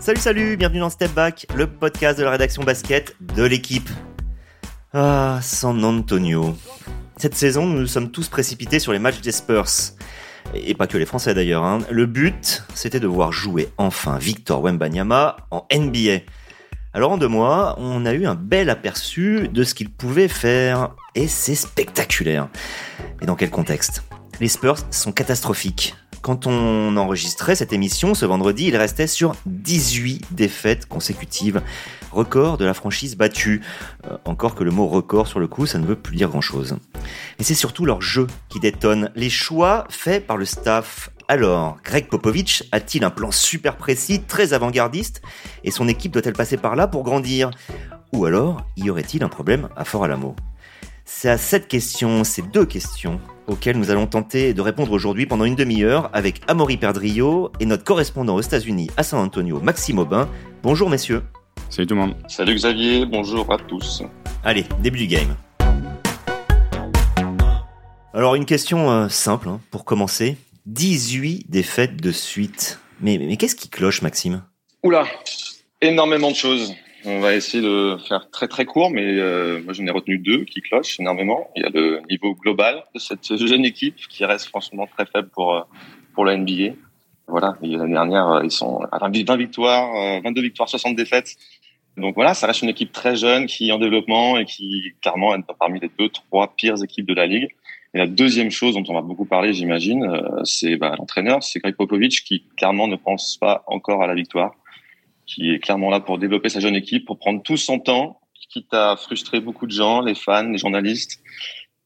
Salut, salut, bienvenue dans Step Back, le podcast de la rédaction basket de l'équipe. Ah, San Antonio. Cette saison, nous nous sommes tous précipités sur les matchs des Spurs. Et pas que les Français d'ailleurs. Hein. Le but, c'était de voir jouer enfin Victor Wembanyama en NBA. Alors en deux mois, on a eu un bel aperçu de ce qu'il pouvait faire. Et c'est spectaculaire. Et dans quel contexte? Les Spurs sont catastrophiques. Quand on enregistrait cette émission ce vendredi, il restait sur 18 défaites consécutives. Record de la franchise battue. Euh, encore que le mot record sur le coup, ça ne veut plus dire grand chose. Et c'est surtout leur jeu qui détonne. Les choix faits par le staff. Alors, Greg Popovich a-t-il un plan super précis, très avant-gardiste? Et son équipe doit-elle passer par là pour grandir? Ou alors, y aurait-il un problème à Fort Alamo C'est à cette question, ces deux questions, auquel nous allons tenter de répondre aujourd'hui pendant une demi-heure avec Amaury Perdrio et notre correspondant aux États-Unis à San Antonio, Maxime Aubin. Bonjour messieurs. Salut tout le monde. Salut Xavier, bonjour à tous. Allez, début du game. Alors une question euh, simple hein, pour commencer. 18 défaites de suite. Mais, mais, mais qu'est-ce qui cloche Maxime? Oula, énormément de choses. On va essayer de faire très très court, mais euh, moi j'en ai retenu deux qui clochent énormément. Il y a le niveau global de cette jeune équipe qui reste franchement très faible pour euh, pour la NBA. Voilà, l'année dernière euh, ils sont à 20 victoires, 22 victoires, 60 défaites. Donc voilà, ça reste une équipe très jeune qui est en développement et qui clairement est parmi les deux trois pires équipes de la ligue. Et la deuxième chose dont on va beaucoup parler, j'imagine, c'est bah, l'entraîneur, c'est Greg Popovich qui clairement ne pense pas encore à la victoire qui est clairement là pour développer sa jeune équipe, pour prendre tout son temps, quitte à frustrer beaucoup de gens, les fans, les journalistes.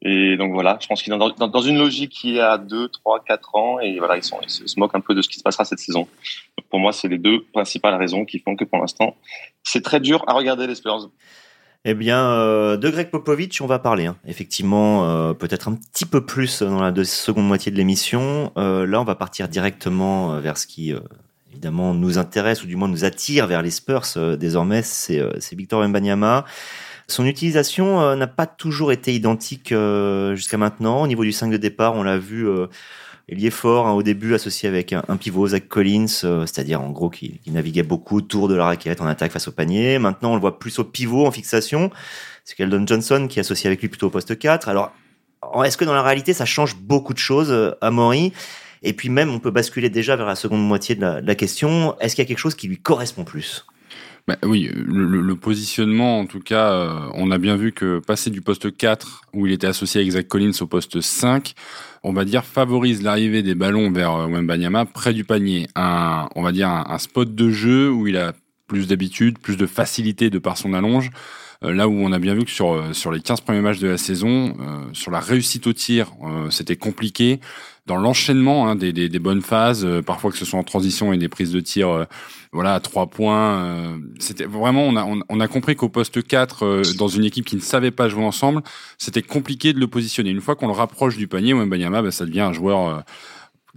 Et donc voilà, je pense qu'il est dans, une logique qui à 2, 3, 4 ans et voilà, ils, se moquent un peu de ce qui se passera cette saison. Pour moi, c'est les deux principales raisons qui font que pour l'instant, c'est très dur à regarder les Spurs. Eh bien, euh, de Greg Popovich, on va parler. Hein. Effectivement, euh, peut-être un petit peu plus dans la seconde moitié de l'émission. Euh, là, on va partir directement vers ce qui évidemment nous intéresse ou du moins nous attire vers les Spurs euh, désormais, c'est euh, Victor Wembanyama. Son utilisation euh, n'a pas toujours été identique jusqu'à maintenant. Au niveau du 5 de départ, on l'a vu, il est fort hein, au début associé avec un, pivot, Zach Collins, c'est-à-dire en gros qui, qui, naviguait beaucoup autour de la raquette en attaque face au panier. Maintenant, on le voit plus au pivot en fixation. C'est Keldon Johnson qui est associé avec lui plutôt au poste 4. Alors, est-ce que dans la réalité, ça change beaucoup de choses à Maury et puis même, on peut basculer déjà vers la seconde moitié de la, question. Est-ce qu'il y a quelque chose qui lui correspond plus? Bah oui, le, positionnement, en tout cas, euh, on a bien vu que passer du poste 4, où il était associé avec Zach Collins, au poste 5, on va dire, favorise l'arrivée des ballons vers euh, Wembanyama près du panier. Un, on va dire, un spot de jeu où il a plus d'habitude, plus de facilité de par son allonge. Euh, là où on a bien vu que sur, euh, sur les 15 premiers matchs de la saison, euh, sur la réussite au tir, c'était compliqué. Dans l'enchaînement hein, des, des, des, bonnes phases, parfois que ce soit en transition et des prises de tir voilà, à trois points, c'était vraiment, on a, on, a compris qu'au poste 4, dans une équipe qui ne savait pas jouer ensemble, c'était compliqué de le positionner. Une fois qu'on le rapproche du panier, bah, ça devient un joueur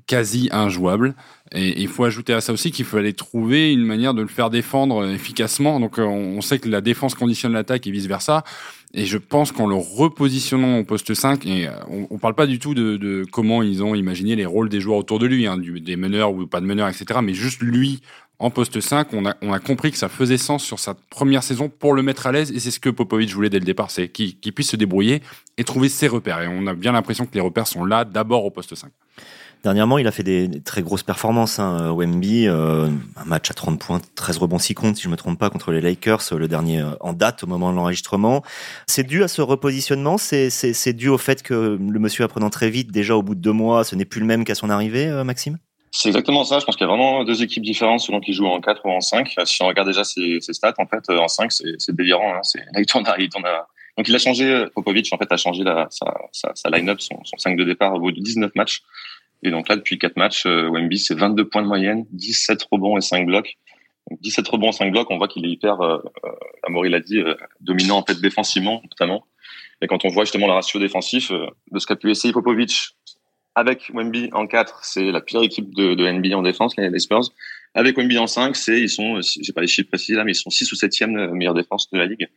quasi injouable. Et il faut ajouter à ça aussi qu'il fallait trouver une manière de le faire défendre efficacement. Donc euh, on sait que la défense conditionne l'attaque et vice-versa. Et je pense qu'en le repositionnant au poste 5, et euh, on, on parle pas du tout de, de, comment ils ont imaginé les rôles des joueurs autour de lui, hein, du, des meneurs ou pas de meneurs, etc. Mais juste lui en poste 5, on a, on a compris que ça faisait sens sur sa première saison pour le mettre à l'aise. Et c'est ce que Popovic voulait dès le départ, c'est qu'il puisse se débrouiller et trouver ses repères. Et on a bien l'impression que les repères sont là d'abord au poste 5. Dernièrement, il a fait des, très grosses performances. Hein, Wemby, euh, un match à 30 points, 13 rebonds 6 comptes, si je me trompe pas, contre les Lakers, le dernier euh, en date au moment de l'enregistrement. C'est dû à ce repositionnement C'est dû au fait que le monsieur apprenant très vite, déjà au bout de deux mois, ce n'est plus le même qu'à son arrivée, euh, Maxime? C'est exactement ça. Je pense qu'il y a vraiment deux équipes différentes selon qu'ils jouent en 4 ou en 5. Si on regarde déjà ses, stats, en fait, en 5, c'est délirant. Hein. C'est là, il tourne, il tourne à... Donc, il a changé, Popovic, en fait, a changé sa, sa, sa line-up, son, son 5 de départ au bout de 19 matchs. Et donc là, depuis quatre matchs, euh, Wemby, c'est 22 points de moyenne, 17 rebonds et 5 blocs. Donc 17 rebonds, 5 blocs, on voit qu'il est hyper, euh, euh Amaury l'a dit, euh, dominant en fait défensivement notamment. Et quand on voit justement le ratio défensif euh, de ce qu'a pu essayer Popovic avec Wemby en 4, c'est la pire équipe de, NBA en défense, les, Spurs. Avec Wemby en 5, c'est ils sont, j'ai pas les chiffres précis là, mais ils sont 6 ou 7e meilleure défense de la ligue.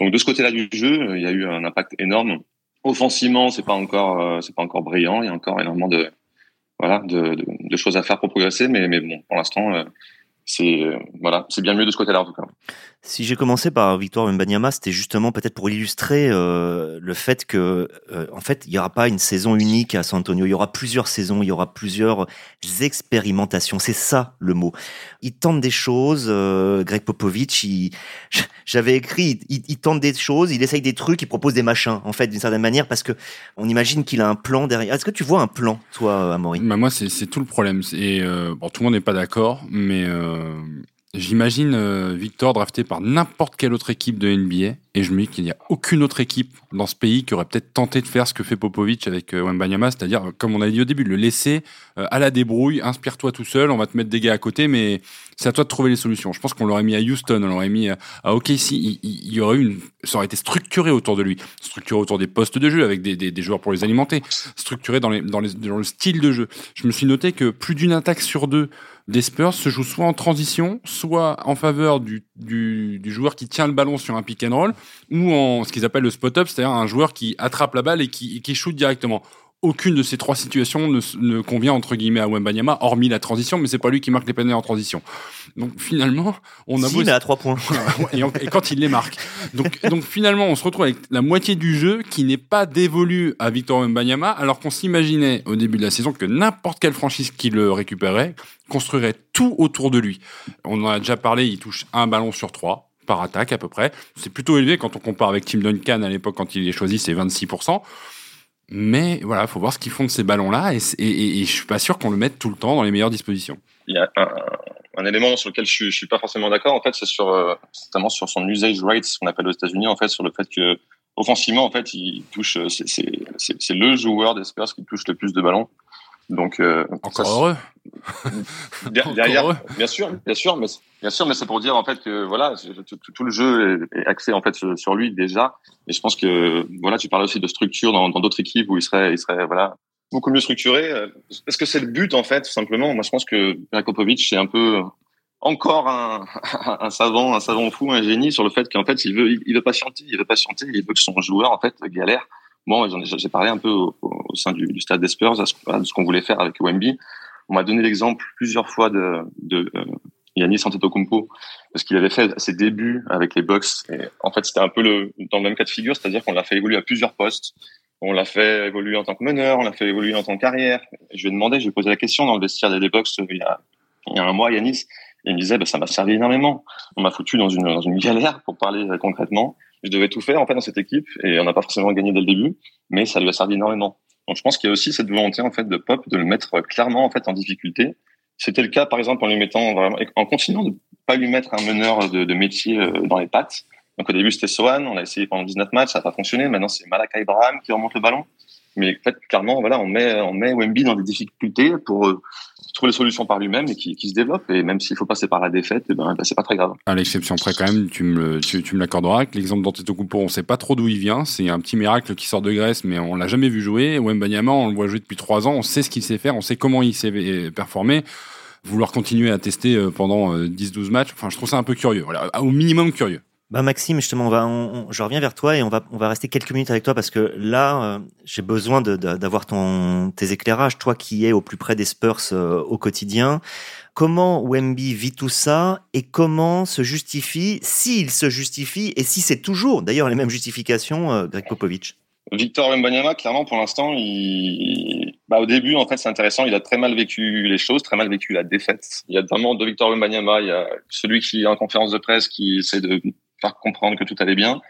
Donc de ce côté-là du jeu, il y a eu un impact énorme. Offensivement, c'est pas encore, c'est pas encore brillant. Il y a encore énormément de, voilà, de, de, de, choses à faire pour progresser. Mais, mais bon, pour l'instant, euh, c'est voilà, c'est bien mieux de ce côté-là en tout cas. Si j'ai commencé par Victoire Mbanyama, c'était justement peut-être pour illustrer euh, le fait que, euh, en fait, il n'y aura pas une saison unique à San Antonio. Il y aura plusieurs saisons, il y aura plusieurs expérimentations. C'est ça le mot. Il tente des choses. Euh, Greg Popovich, j'avais écrit, il, il, tente des choses, il essaye des trucs, il propose des machins, en fait, d'une certaine manière, parce que on imagine qu'il a un plan derrière. Est-ce que tu vois un plan, toi, Amaury? Bah Moi, c'est tout le problème. Et bon, tout le monde n'est pas d'accord, mais J'imagine euh, Victor drafté par n'importe quelle autre équipe de NBA et je me dis qu'il n'y a aucune autre équipe dans ce pays qui aurait peut-être tenté de faire ce que fait Popovic avec euh, Wembanyama, c'est-à-dire, comme on a dit au début, le laisser euh, à la débrouille, inspire-toi tout seul, on va te mettre des gars à côté, mais c'est à toi de trouver les solutions. Je pense qu'on l'aurait mis à Houston, on l'aurait mis à, OKC, il, y aurait eu une, ça aurait été structuré autour de lui, structuré autour des postes de jeu avec des, des, des joueurs pour les alimenter, structuré dans, les, dans, les, dans le style de jeu. Je me suis noté que plus d'une attaque sur deux des Spurs se joue soit en transition, soit en faveur du, du, du, joueur qui tient le ballon sur un pick and roll, ou en ce qu'ils appellent le spot-up, c'est-à-dire un joueur qui attrape la balle et qui, et qui shoot directement aucune de ces trois situations ne, ne, convient entre guillemets à Wembanyama, hormis la transition, mais c'est pas lui qui marque les paniers en transition. Donc finalement, on a si, mais à trois points. et, et, quand il les marque. Donc, donc finalement, on se retrouve avec la moitié du jeu qui n'est pas dévolu à Victor Wembanyama, alors qu'on s'imaginait au début de la saison que n'importe quelle franchise qui le récupérait construirait tout autour de lui. On en a déjà parlé, il touche un ballon sur trois par attaque à peu près. C'est plutôt élevé quand on compare avec Tim Duncan à l'époque quand il est choisi, c'est 26%. Mais voilà, faut voir ce qu'ils font de ces ballons-là, et, et, et, je suis pas sûr qu'on le mette tout le temps dans les meilleures dispositions. Il y a un, élément sur lequel je je suis pas forcément d'accord. En fait, c'est sur euh, notamment sur son usage ce qu'on appelle aux États-Unis, en fait, sur le fait que offensivement, en fait, il touche, c'est le joueur des qui touche le plus de ballons. Donc euh, encore heureux. derrière, bien sûr, bien sûr, mais bien sûr, mais c'est pour dire en fait que voilà, tout, le jeu est axé en fait sur lui déjà. Et je pense que voilà, tu parles aussi de structure dans d'autres équipes où il serait, il serait voilà beaucoup mieux structuré. Est-ce que c'est le but en fait, simplement? Moi, je pense que Rakopovic c'est un peu encore un, un, savant, un savant fou, un génie sur le fait qu'en fait, il veut, il, veut patienter, il veut patienter, il veut que son joueur en fait galère Bon, j'ai parlé un peu au, sein du, stade des Spurs de ce qu'on voulait faire avec Wemby. On m'a donné l'exemple plusieurs fois de, de euh, Yannis Antetokounmpo parce qu'il avait fait ses débuts avec les Bucks. En fait, c'était un peu le, dans le même cas de figure, c'est-à-dire qu'on l'a fait évoluer à plusieurs postes. On l'a fait évoluer en tant que meneur, on l'a fait évoluer en tant que carrière. Je lui ai demandé, je lui ai posé la question dans le vestiaire des Bucks il y a, il y a un mois, Yanis, et il me disait, bah, ça m'a servi énormément. On m'a foutu dans une, dans une galère pour parler concrètement je devais tout faire en fait dans cette équipe et on n'a pas forcément gagné dès le début, mais ça lui a servi énormément. Donc je pense qu'il y a aussi cette volonté en fait de Pop de le mettre clairement en fait en difficulté. C'était le cas par exemple en lui mettant en continuant de pas lui mettre un meneur de, métier euh, dans les pattes. Donc au début c'était Sohan, on a essayé pendant 19 matchs, ça n'a pas fonctionné. Maintenant c'est Malakai Ibrahim qui remonte le ballon. Mais en fait, clairement, voilà, on met, on met Wemby dans des difficultés pour euh, trouver les solutions par lui-même et qui, se développe. Et même s'il faut passer par la défaite, eh ben, c'est pas très grave. À l'exception près, quand même, tu me, tu, tu me l'accorderas. L'exemple d'Antetokounmpo, on sait pas trop d'où il vient. C'est un petit miracle qui sort de Grèce, mais on l'a jamais vu jouer. Wembanyama, on le voit jouer depuis trois ans. On sait ce qu'il sait faire. On sait comment il s'est performé vouloir continuer à tester euh, pendant 10-12 euh, matchs, enfin, je trouve ça un peu curieux. Voilà, au minimum curieux. Bah Maxime, justement, je reviens vers toi et on va, on va rester quelques minutes avec toi parce que là, euh, j'ai besoin d'avoir ton, tes éclairages, toi qui es au plus près des Spurs euh, au quotidien. Comment Wemby vit tout ça et comment se justifie, s'il se justifie et si c'est toujours, d'ailleurs, les mêmes justifications, euh, Greg Popovich? Victor Wembanyama, clairement, pour l'instant, bah, au début, en fait, c'est intéressant. Il a très mal vécu les choses, très mal vécu la défaite. Il y a vraiment de Victor Wembanyama. Il y a celui qui est en conférence de presse qui essaie de faire comprendre que tout allait bien.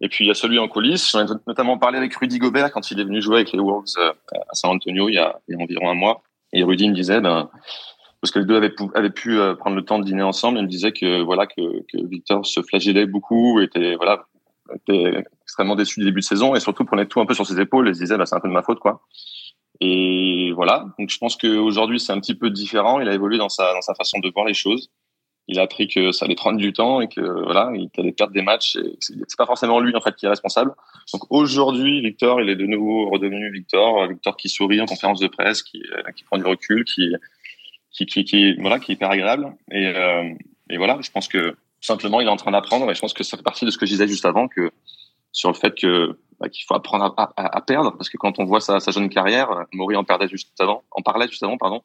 Et puis il y a celui en coulisses. J'en ai notamment parlé avec Rudy Gobert quand il est venu jouer avec les Wolves euh, à San Antonio il y a, environ un mois. Et Rudy me disait, ben, parce que les deux avaient, pu, avaient pu euh, prendre le temps de dîner ensemble, il me disait que voilà que, que Victor se flagellait beaucoup, était voilà était extrêmement déçu du début de saison et surtout prenait tout un peu sur ses épaules et se disait bah, c'est un peu de ma faute quoi. Et voilà, donc je pense qu'aujourd'hui c'est un petit peu différent. Il a évolué dans sa dans sa façon de voir les choses il a appris que ça allait prendre du temps et que voilà, il allait perdre des matchs. C'est pas forcément lui en fait qui est responsable. Donc aujourd'hui, Victor, il est de nouveau redevenu Victor, Victor qui sourit en conférence de presse, qui, euh, prend du recul, qui, qui, qui, voilà, qui est hyper agréable. Et, euh, et voilà, je pense que simplement il est en train d'apprendre. Et je pense que ça fait partie de ce que je disais juste avant que sur le fait que bah, qu'il faut apprendre à, perdre parce que quand on voit sa, jeune carrière, Maury en juste en parlait juste avant, pardon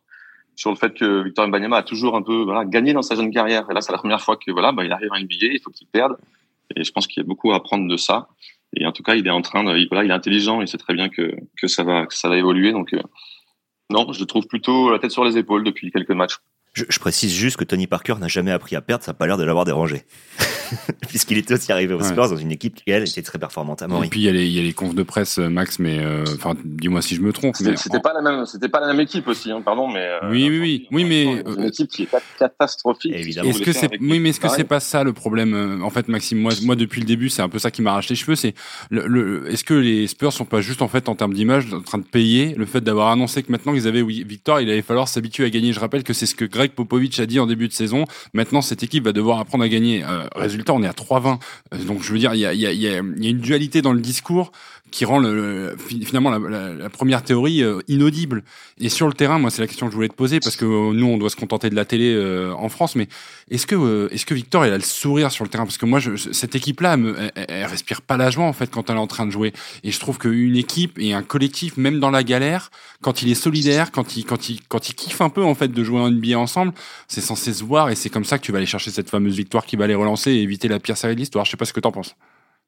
sur le fait que Victor Mbanyama a toujours un peu voilà, gagné dans sa jeune carrière. Et là, c'est la première fois que voilà, bah, il arrive à NBA, il faut qu'il perde. Et je pense qu'il y a beaucoup à apprendre de ça. Et en tout cas, il est en train de, voilà, il est intelligent, il sait très bien que, que ça va, que ça va évoluer. Donc, euh, non, je le trouve plutôt la tête sur les épaules depuis quelques matchs. Je, je précise juste que Tony Parker n'a jamais appris à perdre, ça n'a pas l'air de l'avoir dérangé. Puisqu'il était aussi arrivé aux Spurs dans une équipe qui, elle, était très performante à Maury. Et puis, il y, a les, il y a les confs de presse, Max, mais euh, enfin, dis-moi si je me trompe. C'était, c'était pas la même, c'était pas la même équipe aussi, hein, pardon, mais. Euh, oui, oui, oui, oui, mais. Une équipe qui est catastrophique. Évidemment. Est-ce que c'est, oui, mais est-ce que c'est pas ça le problème euh, En fait, Maxime, moi, moi, depuis le début, c'est un peu ça qui m'a arraché les cheveux. C'est le, le, est-ce que les Spurs sont pas juste en fait en termes d'image en train de payer le fait d'avoir annoncé que maintenant qu'ils avaient oui, Victor, il allait falloir s'habituer à gagner. Je rappelle que c'est ce que Greg Popovich a dit en début de saison. Maintenant, cette équipe va devoir apprendre à gagner. Euh, résultat, on est à 3-20. Donc, je veux dire, il y a une dualité dans le discours qui rend le, finalement la, la, la, première théorie euh, inaudible. Et sur le terrain, moi, c'est la question que je voulais te poser parce que euh, nous, on doit se contenter de la télé euh, en France. Mais est-ce que, euh, est-ce que Victor, il a le sourire sur le terrain? Parce que moi, je, cette équipe-là, elle, elle, elle, respire pas la joie en fait quand elle est en train de jouer. Et je trouve qu'une équipe et un collectif, même dans la galère, quand il est solidaire, quand il, quand il, quand il kiffe un peu en fait de jouer en NBA ensemble, c'est censé se voir et c'est comme ça que tu vas aller chercher cette fameuse victoire qui va les relancer et éviter la pire série de l'histoire. Je sais pas ce que t'en penses.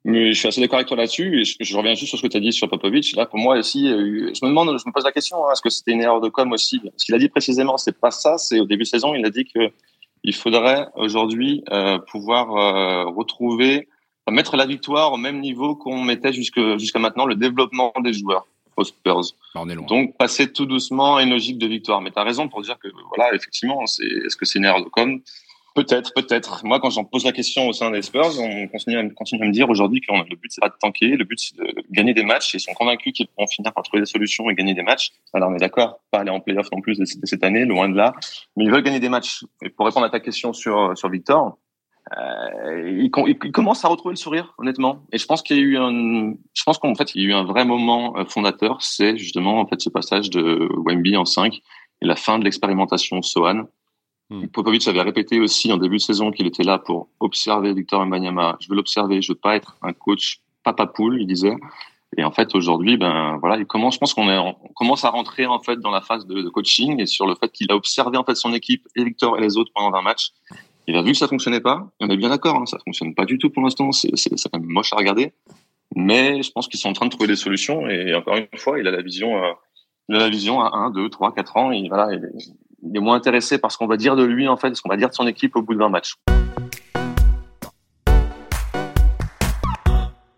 Mais je suis assez d'accord avec toi là-dessus. Et je, je, reviens juste sur ce que tu as dit sur Popovic. Là, pour moi aussi, euh, je me demande, je me pose la question, hein, est-ce que c'était une erreur de com aussi? Ce qu'il a dit précisément, c'est pas ça. C'est au début de saison, il a dit que il faudrait aujourd'hui euh, pouvoir euh, retrouver, mettre la victoire au même niveau qu'on mettait jusque jusqu'à maintenant le développement des joueurs aux Spurs. On est loin. Donc passer tout doucement à une logique de victoire. Mais tu as raison pour dire que voilà, effectivement, c'est est-ce que c'est une erreur de com? Peut-être, peut-être. Moi, quand j'en pose la question au sein des Spurs, on continue à, me dire aujourd'hui que le but c'est pas de tanker, le but c'est de gagner des matchs. Et ils sont convaincus qu'ils pourront finir par trouver des solutions et gagner des matchs. Alors on est d'accord, pas aller en playoff non plus cette année, loin de là, mais ils veulent gagner des matchs. Et pour répondre à ta question sur sur Victor, euh, il, à retrouver le sourire, honnêtement. Et je pense qu'il y a eu un, je pense qu'en fait il y a eu un vrai moment euh, fondateur, c'est justement en fait ce passage de Wemby en 5 et la fin de l'expérimentation Sohan Hmm. Popovic avait répété aussi en début de saison qu'il était là pour observer Victor Mbanyama. Je veux l'observer, je veux pas être un coach papa poule, il disait. Et en fait, aujourd'hui, ben voilà, il commence. Je pense qu'on commence à rentrer en fait dans la phase de, coaching et sur le fait qu'il a observé en fait son équipe et Victor et les autres pendant un match. Il a vu que ça fonctionnait pas. On est bien d'accord, hein, ça fonctionne pas du tout pour l'instant. C'est, c'est, c'est même moche à regarder. Mais je pense qu'ils sont en train de trouver des solutions. Et encore une fois, il a la vision, euh, la vision à 1, 2, 3, 4 ans. Et voilà, il est moins intéressé par ce qu'on va dire de lui, en fait, ce qu'on va dire de son équipe au bout de 20 matchs.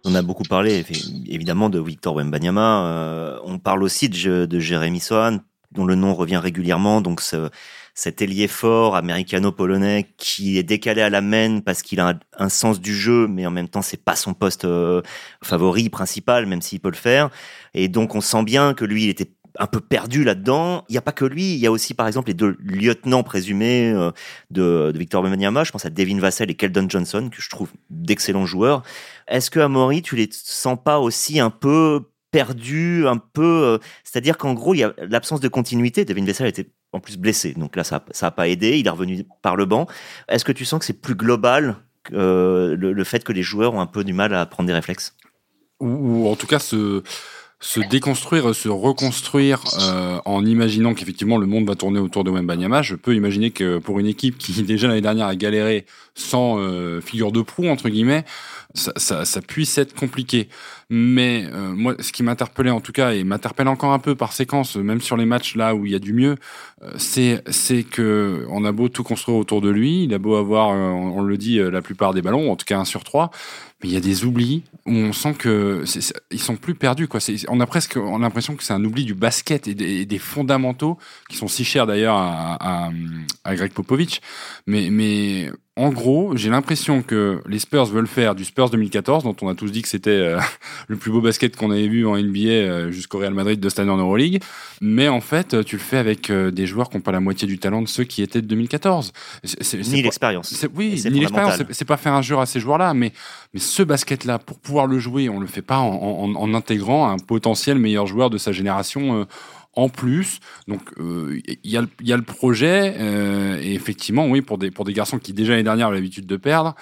On a beaucoup parlé, évidemment, de Victor Wembanyama. Euh, on parle aussi de, Jérémy Sohan, dont le nom revient régulièrement. Donc, ce, cet ailier fort américano-polonais qui est décalé à la main parce qu'il a un, un, sens du jeu, mais en même temps, c'est pas son poste euh, favori principal, même s'il peut le faire. Et donc, on sent bien que lui, il était un peu perdu là-dedans. Il n'y a pas que lui, il y a aussi par exemple les deux lieutenants présumés euh, de, Victor Wembanyama. Je pense à Devin Vassell et Keldon Johnson, que je trouve d'excellents joueurs. Est-ce que Amaury, tu les sens pas aussi un peu perdus, un peu, euh, c'est-à-dire qu'en gros, il y a l'absence de continuité. Devin Vassell était en plus blessé, donc là, ça ça a pas aidé. Il est revenu par le banc. Est-ce que tu sens que c'est plus global euh, le, fait que les joueurs ont un peu du mal à prendre des réflexes? Ou en tout cas ce se déconstruire, se reconstruire euh, en imaginant qu'effectivement le monde va tourner autour de Wembanyama, je peux imaginer que pour une équipe qui déjà l'année dernière a galéré sans euh, figure de proue entre guillemets, ça, ça, ça puisse être compliqué. Mais euh, moi, ce qui m'interpellait en tout cas et m'interpelle encore un peu par séquence, même sur les matchs là où il y a du mieux, euh, c'est c'est que on a beau tout construire autour de lui, il a beau avoir, euh, on, le dit, la plupart des ballons, en tout cas un sur trois, mais il y a des oublis où on sent que ils sont plus perdus quoi. On a presque on a l'impression que c'est un oubli du basket et des, des fondamentaux qui sont si chers d'ailleurs à, à, à Greg Popovich. Mais mais en gros, j'ai l'impression que les Spurs veulent faire du Spurs 2014, dont on a tous dit que c'était euh, le plus beau basket qu'on avait vu en NBA euh, jusqu'au Real Madrid de cette année en Euroleague. Mais en fait, tu le fais avec euh, des joueurs qui n'ont pas la moitié du talent de ceux qui étaient de 2014. C'est, ni l'expérience. oui, ni l'expérience. C'est, pas faire un jeu à ces joueurs-là, mais, mais ce basket-là, pour pouvoir le jouer, on le fait pas en, intégrant un potentiel meilleur joueur de sa génération en plus. Donc il y, a, le projet euh, et effectivement oui pour des garçons qui déjà l'année dernière avaient l'habitude de perdre,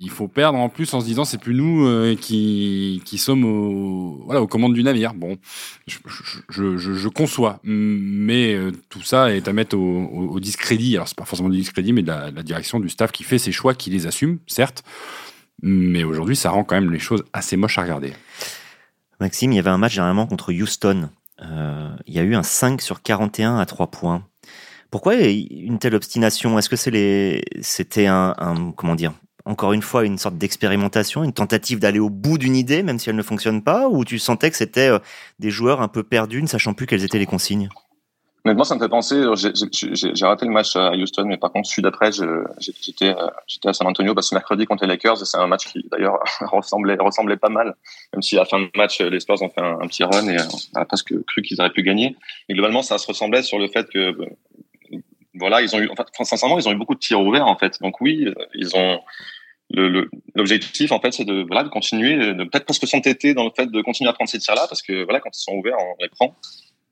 il faut perdre en plus en se disant c'est plus nous euh, qui sommes aux commandes du navire. Bon, je, conçois, mais euh, tout ça est à mettre au, discrédit. Alors c'est pas forcément du discrédit, mais de la direction du staff qui fait ses choix, qui les assume, certes. Mais aujourd'hui, ça rend quand même les choses assez moches à regarder. Maxime, il y avait un match dernièrement contre Houston euh, il y a eu un 5 sur 41 à 3 points. Pourquoi une telle obstination? Est-ce que c'était un, un, comment dire, encore une fois, une sorte d'expérimentation, une tentative d'aller au bout d'une idée, même si elle ne fonctionne pas, ou tu sentais que c'était euh, des joueurs un peu perdus, ne sachant plus quelles étaient les consignes? Honnêtement, ça me fait penser. J'ai raté le match à Houston, mais par contre, celui d'après, j'étais euh, j'étais à San Antonio parce que mercredi contre les Lakers, c'est un match qui d'ailleurs ressemblait ressemblait pas mal, même si à la fin de match, les Spurs ont fait un, petit run et on a presque cru qu'ils auraient pu gagner. Mais globalement, ça se ressemblait sur le fait que euh, voilà, ils ont eu, enfin, sincèrement, ils ont eu beaucoup de tirs ouverts en fait. Donc oui, ils ont l'objectif en fait, c'est de voilà de continuer, de peut-être presque s'entêter dans le fait de continuer à prendre ces tirs-là parce que voilà, quand ils sont ouverts, on les prend.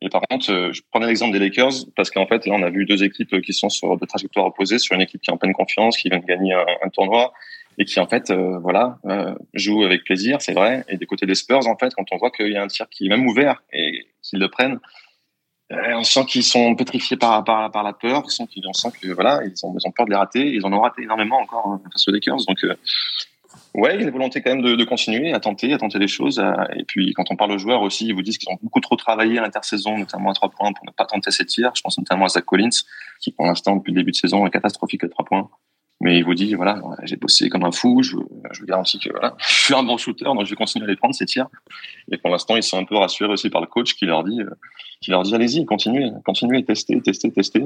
Et par contre, euh, je prenais l'exemple des Lakers parce qu'en fait, là, on a vu deux équipes qui sont sur des trajectoires opposées, sur une équipe qui est en pleine confiance, qui vient de gagner un, tournoi et qui en fait, euh, voilà, euh, joue avec plaisir, c'est vrai. Et des côtés des Spurs, en fait, quand on voit qu'il y a un tir qui est même ouvert et qu'ils le prennent, on sent qu'ils sont pétrifiés par, par, par la peur, on sent, on sent que voilà, ils ont, ont peur de les rater. Ils en ont raté énormément encore hein, face aux Lakers, donc Ouais, il y a une volonté quand même de, de, continuer à tenter, à tenter des choses. et puis quand on parle aux joueurs aussi, ils vous disent qu'ils ont beaucoup trop travaillé à l'intersaison, notamment à trois points, pour ne pas tenter ces tirs. Je pense notamment à Zach Collins, qui pour l'instant depuis le début de saison est catastrophique à trois points. Mais il vous dit voilà, j'ai bossé comme un fou, je, je vous garantis que voilà, je suis un bon shooter, donc je vais continuer à les prendre ces tirs. Et pour l'instant, ils sont un peu rassurés aussi par le coach qui leur dit, euh, qui leur dit allez-y, continuez, continuez, testez, testez, testez.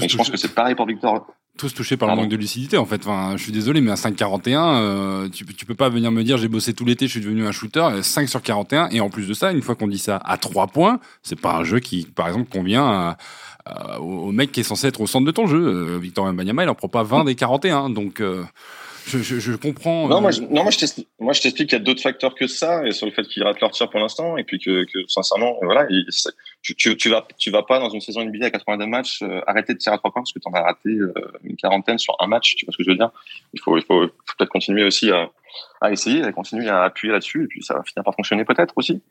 Et je pense que c'est pareil pour Victor tous touchés par le manque de lucidité en fait. Enfin, je suis désolé, mais à 5,41, euh, tu, tu peux pas venir me dire j'ai bossé tout l'été, je suis devenu un shooter. 5 sur 41 et en plus de ça, une fois qu'on dit ça à 3 points, c'est pas un jeu qui, par exemple, convient au mec qui est censé être au centre de ton jeu. Euh, Victor Mbanyama, il en prend pas 20 des 41, donc. Euh, je, je, je, comprends. Non, moi, je, non, moi, je t'explique qu'il y a d'autres facteurs que ça, et sur le fait qu'ils ratent leur tir pour l'instant, et puis que, que sincèrement, voilà, il, tu, tu, tu, vas, tu vas pas dans une saison NBA à 82 matchs euh, arrêter de tirer à trois points parce que tu en as raté euh, une quarantaine sur un match. Tu vois ce que je veux dire? Il faut, il faut, faut peut-être continuer aussi à, à essayer, à continuer à appuyer là-dessus, et puis ça va finir par fonctionner peut-être aussi.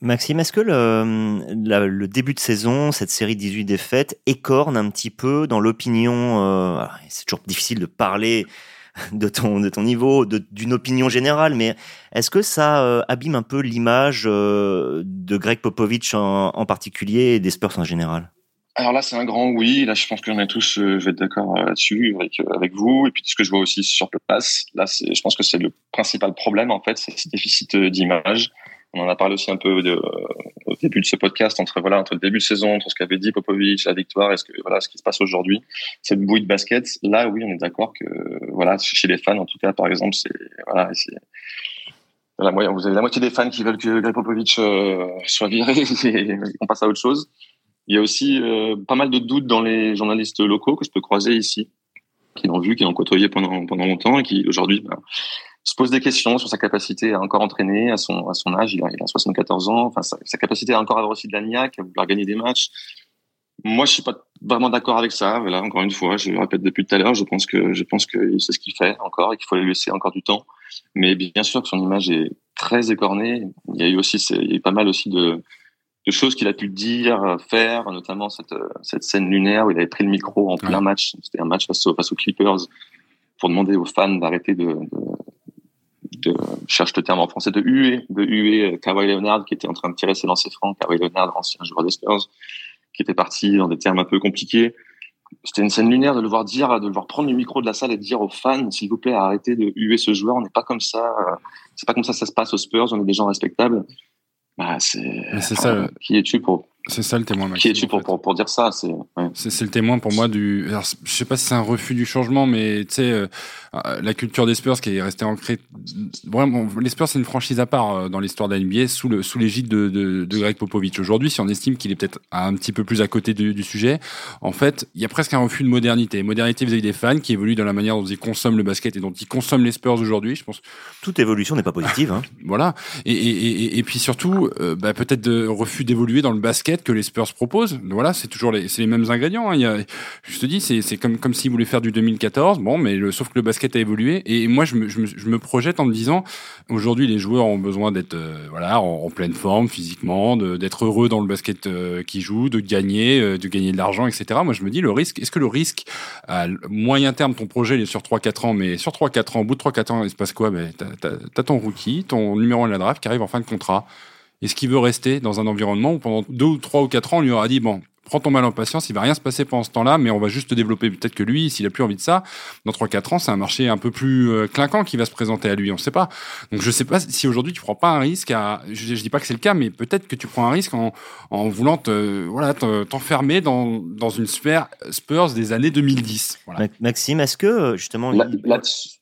Maxime, est-ce que le, le, début de saison, cette série de 18 défaites, écorne un petit peu dans l'opinion euh, C'est toujours difficile de parler de ton, de ton niveau, d'une opinion générale, mais est-ce que ça euh, abîme un peu l'image euh, de Greg Popovich en, particulier et des Spurs en général? Alors là, c'est un grand oui. Là, je pense qu'on est tous, euh, je vais être d'accord là-dessus avec, avec vous. Et puis, ce que je vois aussi sur place, là, je pense que c'est le principal problème, en fait, c'est ce déficit d'image on en a parlé aussi un peu de, au début de ce podcast entre voilà entre le début de saison, entre ce qu'avait dit Popovic, la victoire et ce que voilà ce qui se passe aujourd'hui, cette bouille de basket. Là, oui, on est d'accord que voilà chez les fans, en tout cas, par exemple, c'est voilà, c'est la moitié, vous avez la moitié des fans qui veulent que Greg Popovic euh, soit viré et qu'on passe à autre chose. Il y a aussi euh, pas mal de doutes dans les journalistes locaux que je peux croiser ici, qui l'ont vu, qui l'ont côtoyé pendant pendant longtemps et qui aujourd'hui bah, se pose des questions sur sa capacité à encore entraîner à son, à son âge. Il a, il a 74 ans. Enfin, sa, sa, capacité à encore avoir aussi de la niaque, à vouloir gagner des matchs. Moi, je suis pas vraiment d'accord avec ça. Voilà, encore une fois, je le répète depuis tout à l'heure. Je pense que, je pense que c'est ce qu'il fait encore et qu'il faut lui laisser encore du temps. Mais bien sûr que son image est très écornée. Il y a eu aussi, il y a eu pas mal aussi de, de choses qu'il a pu dire, faire, notamment cette, cette scène lunaire où il avait pris le micro en plein match. C'était un match face, face aux Clippers pour demander aux fans d'arrêter de, de, de, cherche le terme en français, de huer, de huer Kawhi Leonard qui était en train de tirer ses lancers francs, Kawhi Leonard, ancien joueur des Spurs, qui était parti dans des termes un peu compliqués. C'était une scène lunaire de le voir dire, de le voir prendre le micro de la salle et de dire aux fans, s'il vous plaît, arrêtez de huer ce joueur, on n'est pas comme ça, c'est pas comme ça ça se passe aux Spurs, on est des gens respectables. Bah, c'est, c'est ça. Qui es-tu pour, C'est ça le témoin. Maxime, Qui es-tu pour, pour, pour dire ça C'est ouais. C'est c'est le témoin pour moi du. Alors, je sais pas si c'est un refus du changement, mais tu sais, euh, euh, la culture des Spurs qui est restée ancrée. Vraiment, les Spurs c'est une franchise à part euh, dans l'histoire de la NBA sous le sous l'égide de, de, de Greg Popovich. Aujourd'hui, si on estime qu'il est peut-être un petit peu plus à côté du, du sujet, en fait, il y a presque un refus de modernité. Modernité vis-à-vis des fans qui évoluent dans la manière dont ils consomment le basket et dont ils consomment les Spurs aujourd'hui. Je pense Toute évolution n'est pas positive. Hein. voilà. Et, et, et, et puis surtout, euh, bah, peut-être de refus d'évoluer dans le basket que les Spurs proposent. Voilà, c'est toujours les, mêmes ingrédients. hein. Je te dis, c'est, comme, comme s'ils voulaient faire du 2014. Bon, mais le, sauf que le basket a évolué. Et moi, je me, je me, je me projette en me disant, aujourd'hui, les joueurs ont besoin d'être, euh, voilà, en, pleine forme physiquement, d'être heureux dans le basket euh, qu'ils jouent, de gagner, euh, de gagner de l'argent, etc. Moi, je me dis, le risque, est-ce que le risque à moyen terme, ton projet, il est sur 3-4 ans, mais sur 3-4 ans, au bout de 3-4 ans, il se passe quoi? Ben, t'as ton rookie, ton numéro 1 de la draft qui arrive en fin de contrat. Est-ce qu'il veut rester dans un environnement où pendant 2 ou 3 ou 4 ans, on lui aura dit, bon, prends ton mal en patience, il va rien se passer pendant ce temps-là, mais on va juste te développer. Peut-être que lui, s'il a plus envie de ça, dans 3-4 ans, c'est un marché un peu plus euh, clinquant qui va se présenter à lui, on sait pas. Donc je sais pas si aujourd'hui tu prends pas un risque à, je, je dis pas que c'est le cas, mais peut-être que tu prends un risque en, en voulant te, voilà, te- t'enfermer dans, dans une sphère Spurs des années 2010. Voilà. Ma- Maxime, est-ce que euh, justement,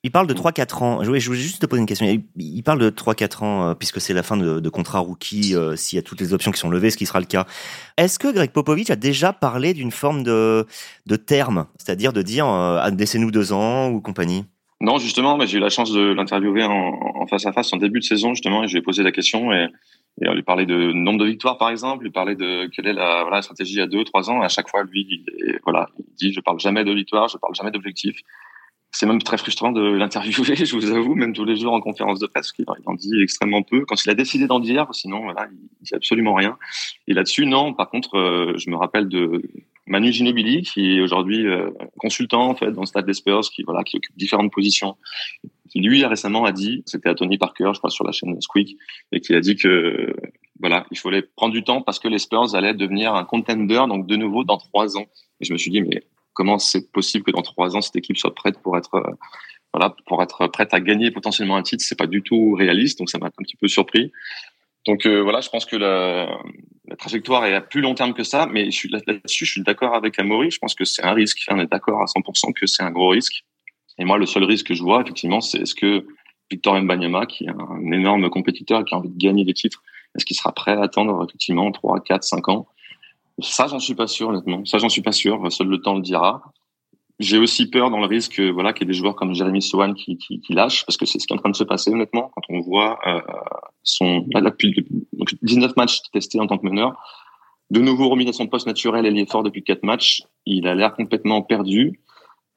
il, parle de 3-4 ans Je voulais, je voulais juste te poser une question. Il, il parle de 3-4 ans, euh, puisque c'est la fin de, de contrat rookie, euh, s'il y a toutes les options qui sont levées, ce qui sera le cas. Est-ce que Greg Popovich a déjà parlé d'une forme de, de terme, c'est-à-dire de dire euh, ah, laissez-nous deux ans ou compagnie? Non, justement, bah, j'ai eu la chance de l'interviewer en, face à face en début de saison, justement, et je lui ai posé la question et, et on lui parlait de nombre de victoires, par exemple, lui parlait de quelle est la, stratégie à deux, trois ans. À chaque fois, lui, il, voilà, il dit je parle jamais de victoire, je parle jamais d'objectif. C'est même très frustrant de l'interviewer, je vous avoue, même tous les jours en conférence de presse, qu'il en dit extrêmement peu. Quand il a décidé d'en dire, sinon, voilà, il dit absolument rien. Et là-dessus, non. Par contre, euh, je me rappelle de Manu Ginobili, qui est aujourd'hui euh, consultant en fait dans le stade des Spurs, qui voilà, qui occupe différentes positions, qui lui récemment a dit, c'était à Tony Parker, je crois sur la chaîne Squeak, et qui a dit que voilà, il fallait prendre du temps parce que les Spurs allaient devenir un contender, donc de nouveau dans trois ans. Et je me suis dit, mais comment c'est possible que dans trois ans cette équipe soit prête pour être euh, voilà, pour être prête à gagner potentiellement un titre, c'est pas du tout réaliste, donc ça m'a un petit peu surpris. Donc euh, voilà, je pense que la, trajectoire est à plus long terme que ça, mais là-dessus, je suis d'accord avec Amaury. Je pense que c'est un risque. On est d'accord à 100% que c'est un gros risque. Et moi, le seul risque que je vois, effectivement, c'est est-ce que Victor Mbanyama, qui est un énorme compétiteur qui a envie de gagner des titres, est-ce qu'il sera prêt à attendre effectivement 3, 4, 5 ans Ça, j'en suis pas sûr, honnêtement. Ça, j'en suis pas sûr. Seul le temps le dira. J'ai aussi peur dans le risque, voilà, qu'il y ait des joueurs comme Jeremy Sohan qui, qui, qui lâchent, parce que c'est ce qui est en train de se passer, honnêtement, quand on voit euh, son là, depuis donc 19 matchs testés en tant que meneur, de nouveau remis à son poste naturel, il est fort depuis 4 matchs, il a l'air complètement perdu,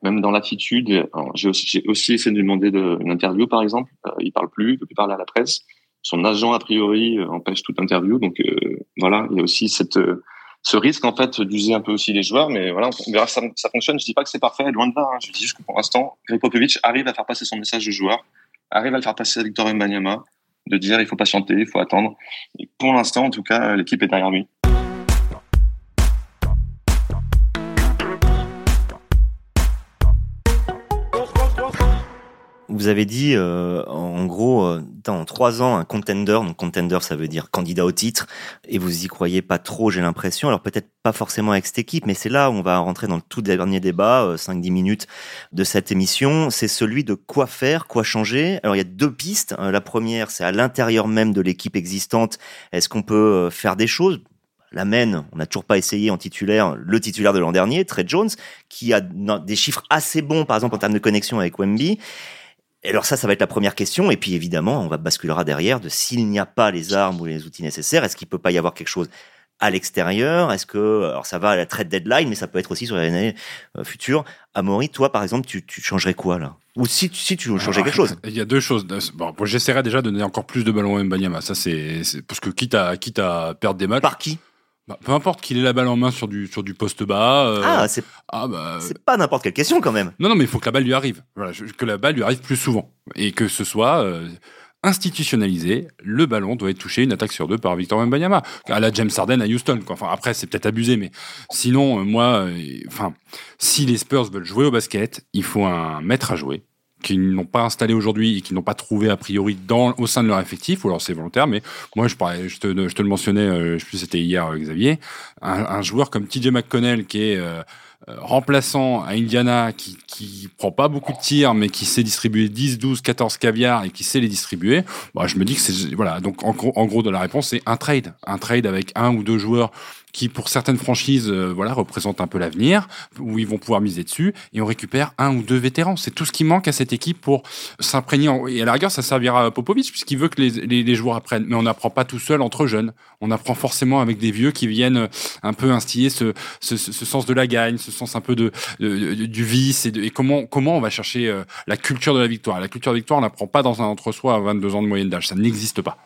même dans l'attitude. J'ai aussi, aussi essayé de lui demander de, une interview, par exemple, euh, il parle plus, il peut plus parler à la presse. Son agent a priori euh, empêche toute interview, donc euh, voilà, il y a aussi cette euh, ce risque en fait d'user un peu aussi les joueurs, mais voilà, on verra ça, ça fonctionne. Je dis pas que c'est parfait, loin de là. hein. Je dis juste que pour l'instant, Greg Popovich arrive à faire passer son message de joueur, arrive à le faire passer à Victor Mbanyama, de dire il faut patienter, il faut attendre. Et pour l'instant, en tout cas, l'équipe est derrière lui. Vous avez dit, euh, en gros, euh, dans trois ans, un contender, donc contender, ça veut dire candidat au titre, et vous y croyez pas trop, j'ai l'impression. Alors peut-être pas forcément avec cette équipe, mais c'est là où on va rentrer dans le tout dernier débat, euh, 5-10 minutes de cette émission. C'est celui de quoi faire, quoi changer. Alors il y a deux pistes. Euh, La première, c'est à l'intérieur même de l'équipe existante. Est-ce qu'on peut euh, faire des choses? La mène, on n'a toujours pas essayé en titulaire, le titulaire de l'an dernier, Trey Jones, qui a des chiffres assez bons, par exemple, en termes de connexion avec Wemby. Et alors ça, ça va être la première question. Et puis évidemment, on va basculera derrière de s'il n'y a pas les armes ou les outils nécessaires, est-ce qu'il peut pas y avoir quelque chose à l'extérieur? Est-ce que alors ça va à la trade deadline, mais ça peut être aussi sur l'année euh, future. Amaury, toi par exemple, tu, tu changerais quoi là? Ou si, tu- si tu changeais quelque chose Il y a deux choses. Bon, j'essaierai déjà de donner encore plus de ballons à Mbanyama. Ça, c'est, c'est- parce que quitte à, quitte à perdre des matchs, Par qui? Bah, peu importe qu'il ait la balle en main sur du, sur du poste bas. euh, Ah, c'est ah, bah, pas n'importe quelle question quand même. Non, non, mais il faut que la balle lui arrive. Voilà, je- que la balle lui arrive plus souvent. Et que ce soit euh, institutionnalisé. Le ballon doit être touché une attaque sur deux par Victor Wembanyama. À la James Harden à Houston. Quoi. Enfin, après, c'est peut-être abusé, mais sinon, euh, moi, euh, enfin, si les Spurs veulent jouer au basket, il faut un maître à jouer qu'ils n'ont pas installé aujourd'hui et qu'ils n'ont pas trouvé a priori dans, au sein de leur effectif, ou alors c'est volontaire, mais moi je, parlais, je, te, je te le mentionnais, euh, je sais plus c'était hier euh, Xavier, un, un, joueur comme TJ McConnell qui est euh, remplaçant à Indiana, qui, qui prend pas beaucoup de tirs, mais qui sait distribuer 10, 12, 14 caviar et qui sait les distribuer, bah, je me dis que c'est, voilà, donc en, en gros de la réponse c'est un trade, un trade avec un ou deux joueurs qui pour certaines franchises euh, voilà représente un peu l'avenir où ils vont pouvoir miser dessus et on récupère un ou deux vétérans. C'est tout ce qui manque à cette équipe pour s'imprégner et à la rigueur ça servira à Popovic puisqu'il veut que les, les, les, joueurs apprennent. Mais on n'apprend pas tout seul entre jeunes. On apprend forcément avec des vieux qui viennent un peu instiller ce, ce, ce sens de la gagne sens un peu de, de, de du vice et, de, et, comment comment on va chercher euh, la culture de la victoire la culture de la victoire on n'apprend pas dans un entre-soi à 22 ans de moyenne d'âge ça n'existe pas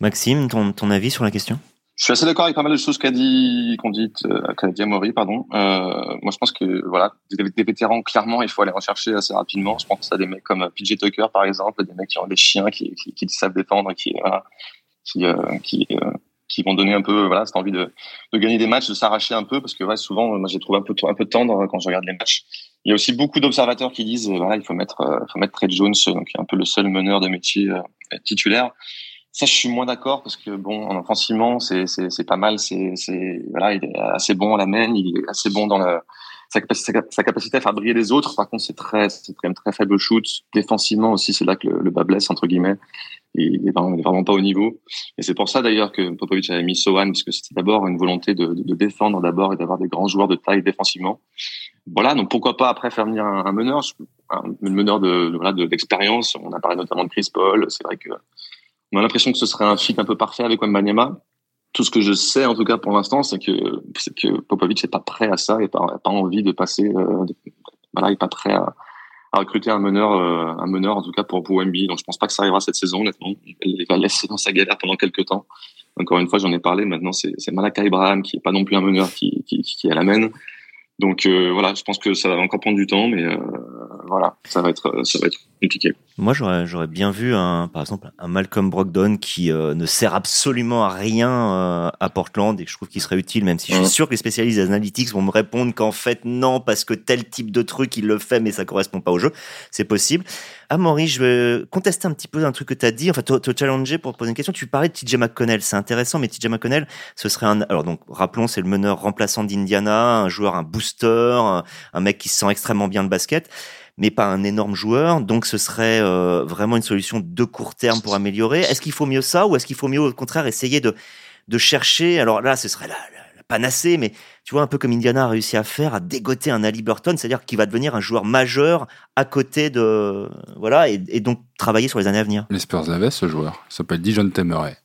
Maxime ton, ton avis sur la question? Je suis assez d'accord avec pas mal de choses qu'a dit, qu'on dit, euh, qu'a dit Amaury, pardon. Euh, moi, je pense que voilà, des, des, vétérans, clairement, il faut aller rechercher assez rapidement. Je pense à des mecs comme PJ Tucker, par exemple, des mecs qui ont des chiens, qui, qui, qui savent défendre, qui voilà, qui, euh, qui, euh, qui vont donner un peu voilà cette envie de, de gagner des matchs, de s'arracher un peu, parce que ouais, souvent, moi, j'ai trouvé un peu un peu tendre quand je regarde les matchs. Il y a aussi beaucoup d'observateurs qui disent voilà, il faut mettre, euh, faut mettre Trey Jones, donc un peu le seul meneur de métier euh, titulaire. Ça, je suis moins d'accord parce que bon, en offensivement, c'est c'est pas mal. C'est c'est voilà, il est assez bon à la main, il est assez bon dans la sa capacité, sa capacité à faire briller les autres. Par contre, c'est très c'est quand même très faible shoot. Défensivement aussi, c'est là que le, le, bas blesse entre guillemets. Et il est vraiment, il est vraiment pas au niveau. Et c'est pour ça d'ailleurs que Popovic avait mis Sohan parce que c'était d'abord une volonté de, de, de défendre d'abord et d'avoir des grands joueurs de taille défensivement. Voilà, donc pourquoi pas après faire venir un, un meneur, un meneur de, de voilà d'expérience. On a parlé notamment de Chris Paul. C'est vrai que on a l'impression que ce serait un fit un peu parfait avec Wembanyama. Tout ce que je sais, en tout cas pour l'instant, c'est que c'est que Popovic n'est pas prêt à ça et pas, pas envie de passer. Euh, de, voilà, il est pas prêt à, à recruter un meneur, euh, un meneur en tout cas pour Wemby. Donc je pense pas que ça arrivera cette saison. Honnêtement, il va laisser dans sa galère pendant quelques temps. Encore une fois, j'en ai parlé. Maintenant, c'est Malaka Ibrahim qui est pas non plus un meneur qui qui, qui à la main. Donc euh, voilà, je pense que ça va encore prendre du temps, mais euh, voilà, ça va être ça va être compliqué. Moi, j'aurais bien vu un par exemple un Malcolm Brogdon qui euh, ne sert absolument à rien euh, à Portland et que je trouve qu'il serait utile, même si je suis sûr que les spécialistes des analytics vont me répondre qu'en fait non parce que tel type de truc il le fait mais ça correspond pas au jeu. C'est possible. Ah Maury, je vais contester un petit peu un truc que tu as dit, enfin te, te challenger pour te poser une question. Tu parlais de TJ McConnell, c'est intéressant, mais TJ McConnell, ce serait un alors donc rappelons c'est le meneur remplaçant d'Indiana, un joueur, un booster, un, un mec qui se sent extrêmement bien de basket mais pas un énorme joueur. Donc ce serait euh, vraiment une solution de court terme pour améliorer. Est-ce qu'il faut mieux ça ou est-ce qu'il faut mieux au contraire essayer de, de chercher? Alors là, ce serait la, la, la, panacée, mais tu vois, un peu comme Indiana a réussi à faire, à dégoter un Ali Burton, c'est-à-dire qu'il va devenir un joueur majeur à côté de... Voilà, et, et donc travailler sur les années à venir. Les Spurs avaient ce joueur, ça s'appelle Dijon Temeray.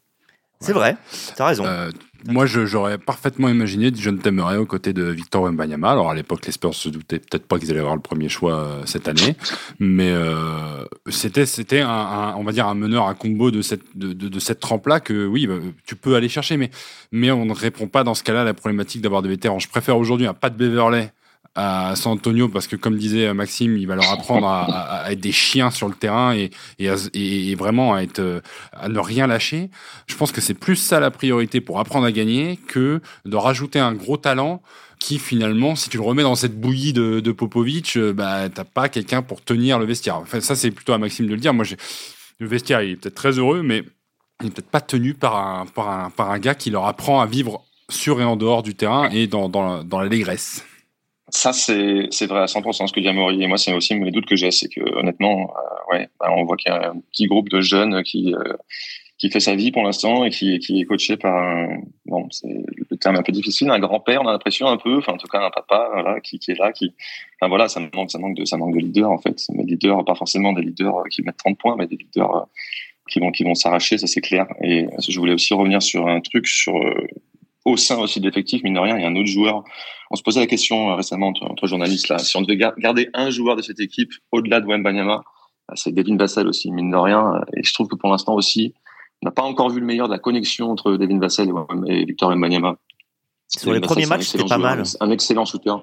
C'est vrai, t'as raison. Euh, moi, j'aurais parfaitement imaginé Dijon Temeray aux côtés de Victor Wembanyama. Alors, à l'époque, les Spurs se doutaient peut-être pas qu'ils allaient avoir le premier choix euh, cette année, mais euh, c'était, c'était un, un, on va dire, un meneur à combo de cette, de, de, de cette trempe-là que, oui, bah, tu peux aller chercher, mais, mais on ne répond pas dans ce cas-là à la problématique d'avoir des vétérans. Je préfère aujourd'hui un Pat Beverley à San Antonio parce que comme disait Maxime, il va leur apprendre à, être des chiens sur le terrain et, vraiment à être à ne rien lâcher. Je pense que c'est plus ça la priorité pour apprendre à gagner que de rajouter un gros talent qui finalement, si tu le remets dans cette bouillie de, de Popovic, bah t'as pas quelqu'un pour tenir le vestiaire. Enfin, ça c'est plutôt à Maxime de le dire. Moi, le vestiaire il est peut-être très heureux, mais il est peut-être pas tenu par un, gars qui leur apprend à vivre sur et en dehors du terrain et dans, dans l'allégresse. Ça, c'est, vrai à 100% ce que dit Amaury. Et moi, c'est aussi mes doutes que j'ai. C'est que, honnêtement, euh, ouais, bah, on voit qu'il y a un petit groupe de jeunes qui, euh, qui fait sa vie pour l'instant et qui, est coaché par un, bon, c'est le terme un peu difficile, un grand-père, on a l'impression un peu, enfin, en tout cas, un papa, voilà, qui, qui est là, qui, enfin, voilà, ça manque, ça manque de, ça manque de leaders, en fait. Mais leaders, pas forcément des leaders qui mettent 30 points, mais des leaders qui vont, qui vont s'arracher, ça c'est clair. Et je voulais aussi revenir sur un truc sur, au sein aussi de l'effectif, mine de rien, il y a un autre joueur. On se posait la question euh, récemment entre, entre, journalistes là, si on devait garder un joueur de cette équipe au-delà de Wembanyama, bah, c'est Devin Vassell aussi, mine de rien. Et je trouve que pour l'instant aussi, on n'a pas encore vu le meilleur de la connexion entre Devin Vassell et Victor Wembanyama. Sur les premiers matchs, c'était pas mal. Un, excellent shooter.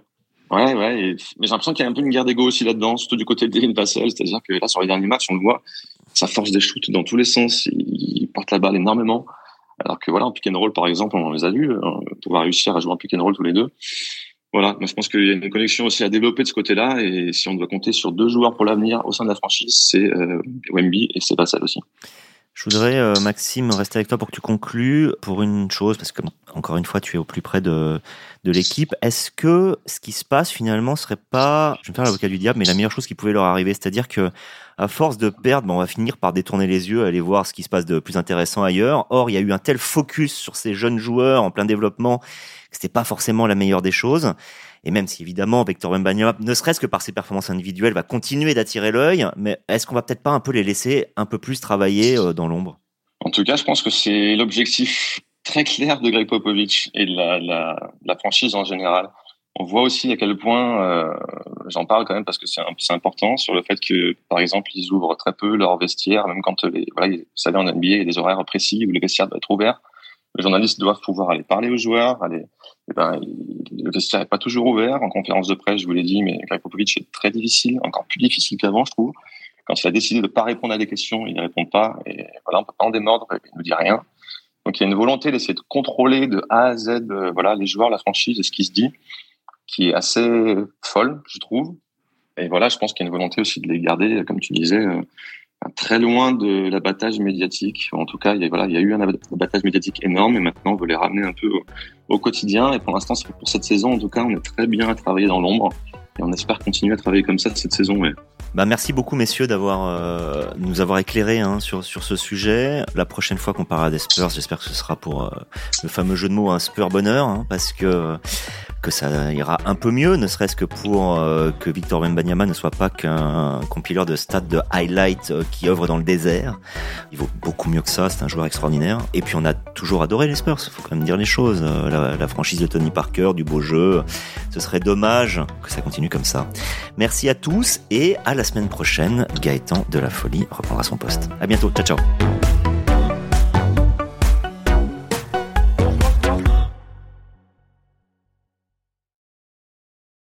Ouais, ouais. Et, mais j'ai l'impression qu'il y a un peu une guerre d'ego aussi là-dedans, surtout du côté de Devin Vassell. C'est-à-dire que là, sur les derniers matchs, on le voit, ça force des shoots dans tous les sens. Il porte la balle énormément. Alors que voilà, en pick and roll, par exemple, on les a vus, on va réussir à jouer en pick and roll tous les deux. voilà, moi je pense qu'il y a une connexion aussi à développer de ce côté-là, et si on doit compter sur deux joueurs pour l'avenir au sein de la franchise, c'est euh, Wemby et c'est Vassal aussi. Je voudrais, euh, Maxime, rester avec toi pour que tu conclues pour une chose, parce que, encore une fois, tu es au plus près de, l'équipe. Est-ce que ce qui se passe finalement serait pas, je vais me faire l'avocat du diable, mais la meilleure chose qui pouvait leur arriver, c'est-à-dire que à force de perdre, on va finir par détourner les yeux, aller voir ce qui se passe de plus intéressant ailleurs. Or, il y a eu un tel focus sur ces jeunes joueurs en plein développement que c'était pas forcément la meilleure des choses. Et même si évidemment Victor Wembanyama, ne serait-ce que par ses performances individuelles, va continuer d'attirer l'œil, mais est-ce qu'on va peut-être pas un peu les laisser un peu plus travailler euh, dans l'ombre? En tout cas, je pense que c'est l'objectif très clair de Greg Popovich et de la, franchise en général. On voit aussi à quel point, euh, j'en parle quand même parce que c'est important, sur le fait que, par exemple, ils ouvrent très peu leur vestiaire, même quand les, voilà, vous savez, en NBA, il y a des horaires précis où les vestiaires doivent être ouverts. Les journalistes doivent pouvoir aller parler aux joueurs, aller, eh ben, le vestiaire n'est pas toujours ouvert. En conférence de presse, je vous l'ai dit, mais Greg Popovich est très difficile, encore plus difficile qu'avant, je trouve. Quand il a décidé de ne pas répondre à des questions, il ne répond pas. Et voilà, on peut pas en démordre, il nous dit rien. Donc il y a une volonté d'essayer de contrôler de A à Z, euh, voilà, les joueurs, la franchise et ce qui se dit, qui est assez folle, je trouve. Et voilà, je pense qu'il y a une volonté aussi de les garder, comme tu disais, euh, très loin de l'abattage médiatique. En tout cas, il y a, eu un abattage médiatique énorme et maintenant on veut les ramener un peu au, quotidien. Et pour l'instant, pour cette saison, en tout cas, on est très bien à travailler dans l'ombre et on espère continuer à travailler comme ça cette saison. Bah merci beaucoup messieurs d'avoir euh, nous avoir éclairé hein, sur sur ce sujet. La prochaine fois qu'on parlera des Spurs, j'espère que ce sera pour euh, le fameux jeu de mots un Spur bonheur, hein, parce que que ça ira un peu mieux, ne serait-ce que pour euh, que Victor Wembanyama ne soit pas qu'un compileur de stats de highlight euh, qui œuvre dans le désert. Il vaut beaucoup mieux que ça, c'est un joueur extraordinaire. Et puis on a toujours adoré les Spurs, faut quand même dire les choses. Euh, la, la, franchise de Tony Parker, du beau jeu, ce serait dommage que ça continue comme ça. Merci à tous et à la semaine prochaine. Gaëtan de la Folie reprendra son poste. À bientôt, ciao ciao.